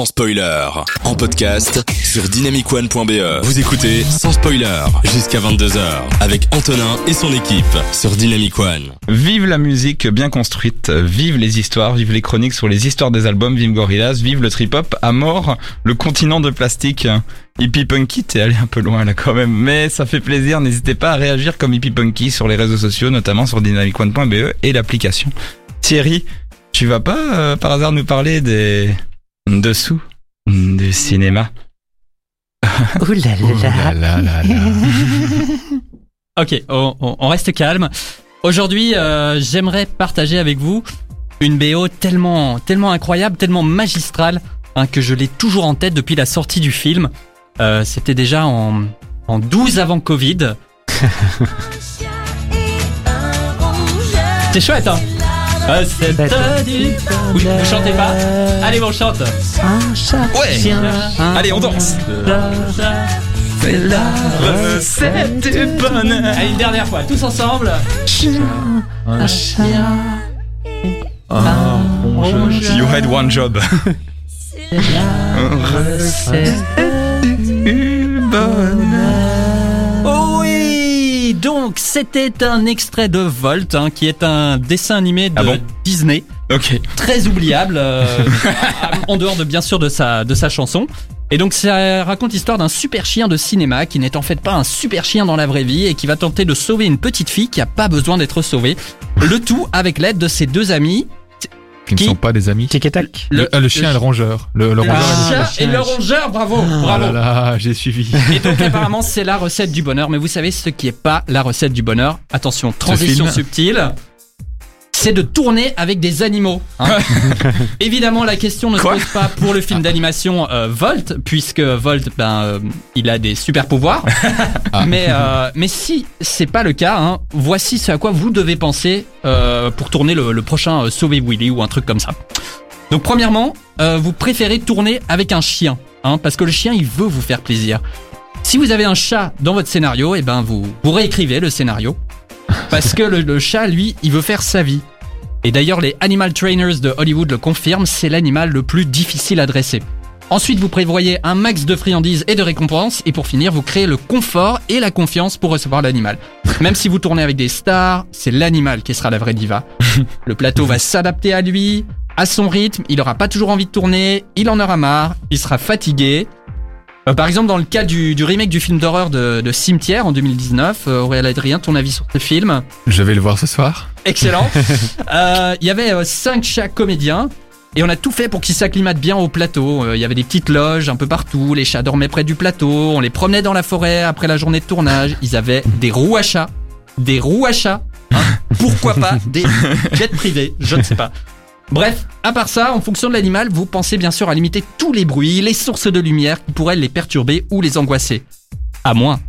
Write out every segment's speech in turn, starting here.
sans spoiler. En podcast sur dynamicone.be. Vous écoutez sans spoiler jusqu'à 22h avec Antonin et son équipe sur Dynamic One. Vive la musique bien construite, vive les histoires, vive les chroniques sur les histoires des albums, vive Gorillaz, vive le trip-hop, à mort, le continent de plastique. Hippie Punky, t'es allé un peu loin là quand même, mais ça fait plaisir. N'hésitez pas à réagir comme Hippie Punky sur les réseaux sociaux, notamment sur dynamicone.be et l'application. Thierry, tu vas pas euh, par hasard nous parler des dessous du cinéma Ouh là là là. là là là. Ok, on reste calme. Aujourd'hui, euh, j'aimerais partager avec vous une BO tellement, tellement incroyable, tellement magistrale, hein, que je l'ai toujours en tête depuis la sortie du film. Euh, C'était déjà en, en 12 avant Covid. C'est chouette, hein? Ah, c'est du- Oui, vous chantez pas Allez, on chante Un chat, Ouais. chien, un Allez, on danse. C'est la recette du bonheur. Allez, une dernière fois, tous ensemble un chat. You had one job. Oh oui Donc, c'était un extrait de Volt, hein, qui est un dessin animé de Ah bon Disney, Ok. très oubliable, euh, en dehors de bien sûr de sa, de sa chanson. Et donc ça raconte l'histoire d'un super chien de cinéma qui n'est en fait pas un super chien dans la vraie vie et qui va tenter de sauver une petite fille qui a pas besoin d'être sauvée. Le tout avec l'aide de ses deux amis, qui ne sont pas des amis. Tic et tac. Le, ah, le chien et le rongeur. Le, le le rongeur et le chat et le rongeur, bravo, Oh bravo. là là, j'ai suivi. Et donc apparemment c'est la recette du bonheur, mais vous savez ce qui est pas la recette du bonheur. Attention, transition subtile. C'est de tourner avec des animaux. hein. Évidemment, la question ne se Quoi pose pas pour le film d'animation euh, Volt, puisque Volt, ben, euh, il a des super pouvoirs. Ah. Mais, euh, mais si c'est pas le cas, hein, voici ce à quoi vous devez penser euh, pour tourner le, le prochain euh, Sauver Willy ou un truc comme ça. Donc, premièrement, euh, vous préférez tourner avec un chien, hein, parce que le chien, il veut vous faire plaisir. Si vous avez un chat dans votre scénario, et ben vous, vous réécrivez le scénario. Parce que le, le chat, lui, il veut faire sa vie. Et d'ailleurs, les animal trainers de Hollywood le confirment, c'est l'animal le plus difficile à dresser. Ensuite, vous prévoyez un max de friandises et de récompenses. Et pour finir, vous créez le confort et la confiance pour recevoir l'animal. Même si vous tournez avec des stars, c'est l'animal qui sera la vraie diva. Le plateau va s'adapter à lui, à son rythme. Il aura pas toujours envie de tourner. Il en aura marre. Il sera fatigué. Euh, par exemple, dans le cas du, du remake du film d'horreur de, de Cimetière en 2019, euh, Aurélien Adrien, ton avis sur ce film? Je vais le voir ce soir. Excellent. Euh, Il y avait euh, cinq chats comédiens. Et on a tout fait pour qu'ils s'acclimatent bien au plateau. Euh, Il y avait des petites loges un peu partout. Les chats dormaient près du plateau. On les promenait dans la forêt après la journée de tournage. Ils avaient des roues à chat. Des roues à chat. hein. Pourquoi pas des jets privés Je ne sais pas. Bref, à part ça, en fonction de l'animal, vous pensez bien sûr à limiter tous les bruits, les sources de lumière qui pourraient les perturber ou les angoisser. À moins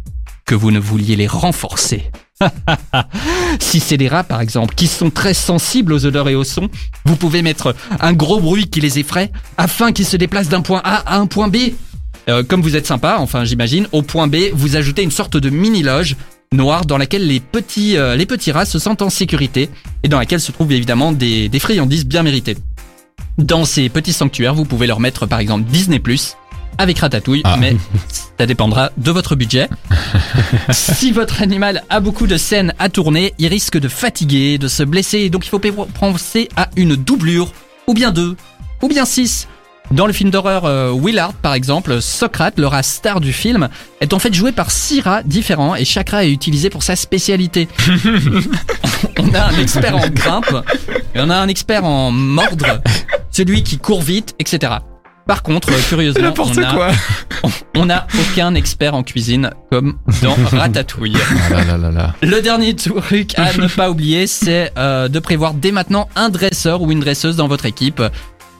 que vous ne vouliez les renforcer. Si c'est des rats, par exemple, qui sont très sensibles aux odeurs et aux sons, vous pouvez mettre un gros bruit qui les effraie afin qu'ils se déplacent d'un point A à un point B. Euh, comme vous êtes sympa, enfin j'imagine, au point B, vous ajoutez une sorte de mini-loge noire dans laquelle les petits, euh, les petits rats se sentent en sécurité et dans laquelle se trouvent évidemment des, des friandises bien méritées. Dans ces petits sanctuaires, vous pouvez leur mettre par exemple Disney+, avec Ratatouille, Ah. mais ça dépendra de votre budget. si votre animal a beaucoup de scènes à tourner, il risque de fatiguer, de se blesser, donc il faut pe- penser à une doublure, ou bien deux, ou bien six. Dans le film d'horreur euh, Willard, par exemple, Socrate, le rat star du film, est en fait joué par six rats différents et chaque rat est utilisé pour sa spécialité. on a un expert en grimpe, et on a un expert en mordre, celui qui court vite, etc. Par contre, euh, curieusement, on a- quoi. on n'a aucun expert en cuisine comme dans Ratatouille. Ah là là là là. Le dernier truc à ne pas oublier, c'est euh, de prévoir dès maintenant un dresseur ou une dresseuse dans votre équipe.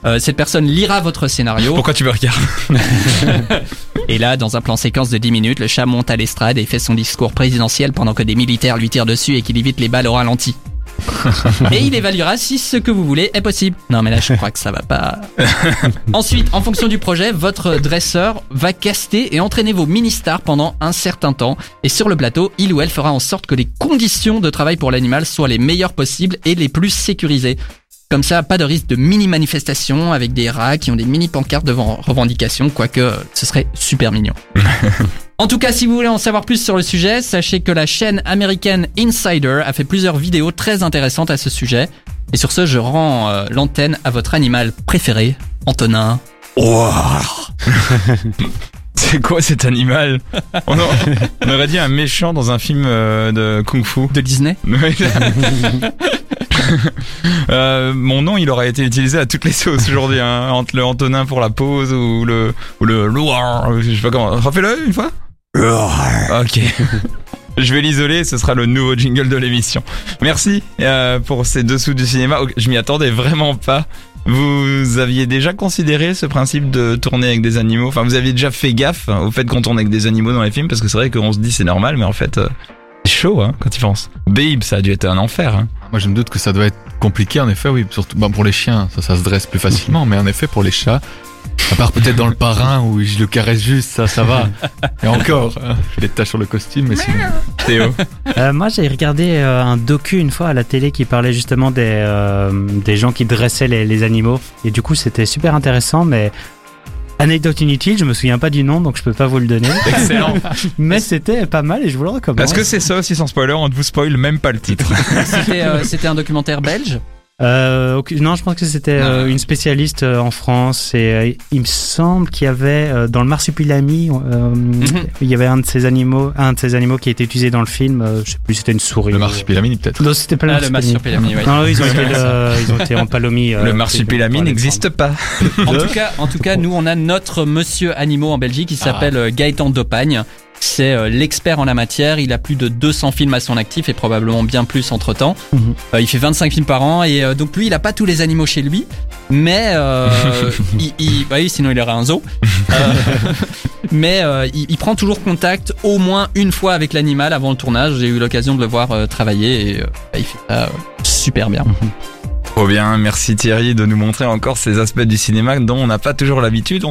Euh, cette personne lira votre scénario Pourquoi tu me regardes et là, dans un plan séquence de 10 minutes, le chat monte à l'estrade et fait son discours présidentiel pendant que des militaires lui tirent dessus et qu'il évite les balles au ralenti. et il évaluera si ce que vous voulez est possible. Non mais là je crois que ça va pas. Ensuite, en fonction du projet, votre dresseur va caster et entraîner vos mini-stars pendant un certain temps. Et sur le plateau, il ou elle fera en sorte que les conditions de travail pour l'animal soient les meilleures possibles et les plus sécurisées. Comme ça, pas de risque de mini-manifestation avec des rats qui ont des mini-pancartes devant revendications, quoique euh, ce serait super mignon. En tout cas, si vous voulez en savoir plus sur le sujet, sachez que la chaîne américaine Insider a fait plusieurs vidéos très intéressantes à ce sujet. Et sur ce, je rends euh, l'antenne à votre animal préféré, Antonin. C'est quoi cet animal on, en- on aurait dit un méchant dans un film euh, de kung-fu. De Disney. Euh, mon nom, il aurait été utilisé à toutes les sauces aujourd'hui, hein, entre le Antonin pour la pause ou le ou le Loire, je sais pas comment. Refais-le une fois. Ok. Je vais l'isoler, ce sera le nouveau jingle de l'émission. Merci euh, pour ces dessous du cinéma. Je m'y attendais vraiment pas. Vous aviez déjà considéré ce principe de tourner avec des animaux? Enfin, vous aviez déjà fait gaffe au fait qu'on tourne avec des animaux dans les films? Parce que c'est vrai qu'on se dit c'est normal, mais en fait, euh, c'est chaud hein, quand il pense. Babe, ça a dû être un enfer. Hein. Moi, je me doute que ça doit être compliqué, en effet, oui. Surtout bah, pour les chiens, ça, ça se dresse plus facilement. mais en effet, pour les chats, à part peut-être dans le parrain où je le caresse juste, ça, ça va. Et encore, hein, je fais des taches sur le costume, mais sinon. Théo Euh, moi, j'ai regardé euh, un docu une fois à la télé qui parlait justement des, euh, des gens qui dressaient les, les animaux. Et du coup, c'était super intéressant, mais anecdote inutile, je me souviens pas du nom, donc je peux pas vous le donner. Excellent. mais c'était pas mal et je vous le recommande. Parce que c'est ça aussi sans spoiler, on ne vous spoil même pas le titre. C'était euh, c'était un documentaire belge Euh, ok, non, je pense que c'était euh, une spécialiste euh, en France et euh, il me semble qu'il y avait euh, dans le marsupilami, euh, il y avait un de ces animaux, un de ces animaux qui a été utilisé dans le film. euh, je sais plus, c'était une souris. Le marsupilami, peut-être. Non, c'était pas le Ah, le marsupilami. oui. Non, ils ont été, euh, ils ont été en palomie. euh, le marsupilami n'existe pas. En tout cas, en tout cas, nous on a notre monsieur animaux en Belgique qui s'appelle euh, Gaëtan Dopagne. C'est euh, l'expert en la matière. Il a plus de 200 films à son actif et probablement bien plus entre temps. Mhm. il fait 25 films par an et euh, donc lui, il a pas tous les animaux chez lui, mais euh, il, il- bah oui, sinon il aurait un zoo. Euh, mais euh, il, il prend toujours contact au moins une fois avec l'animal avant le tournage. J'ai eu l'occasion de le voir euh, travailler et euh, il fait ça euh, super bien. Trop bien, merci Thierry de nous montrer encore ces aspects du cinéma dont on n'a pas toujours l'habitude. On-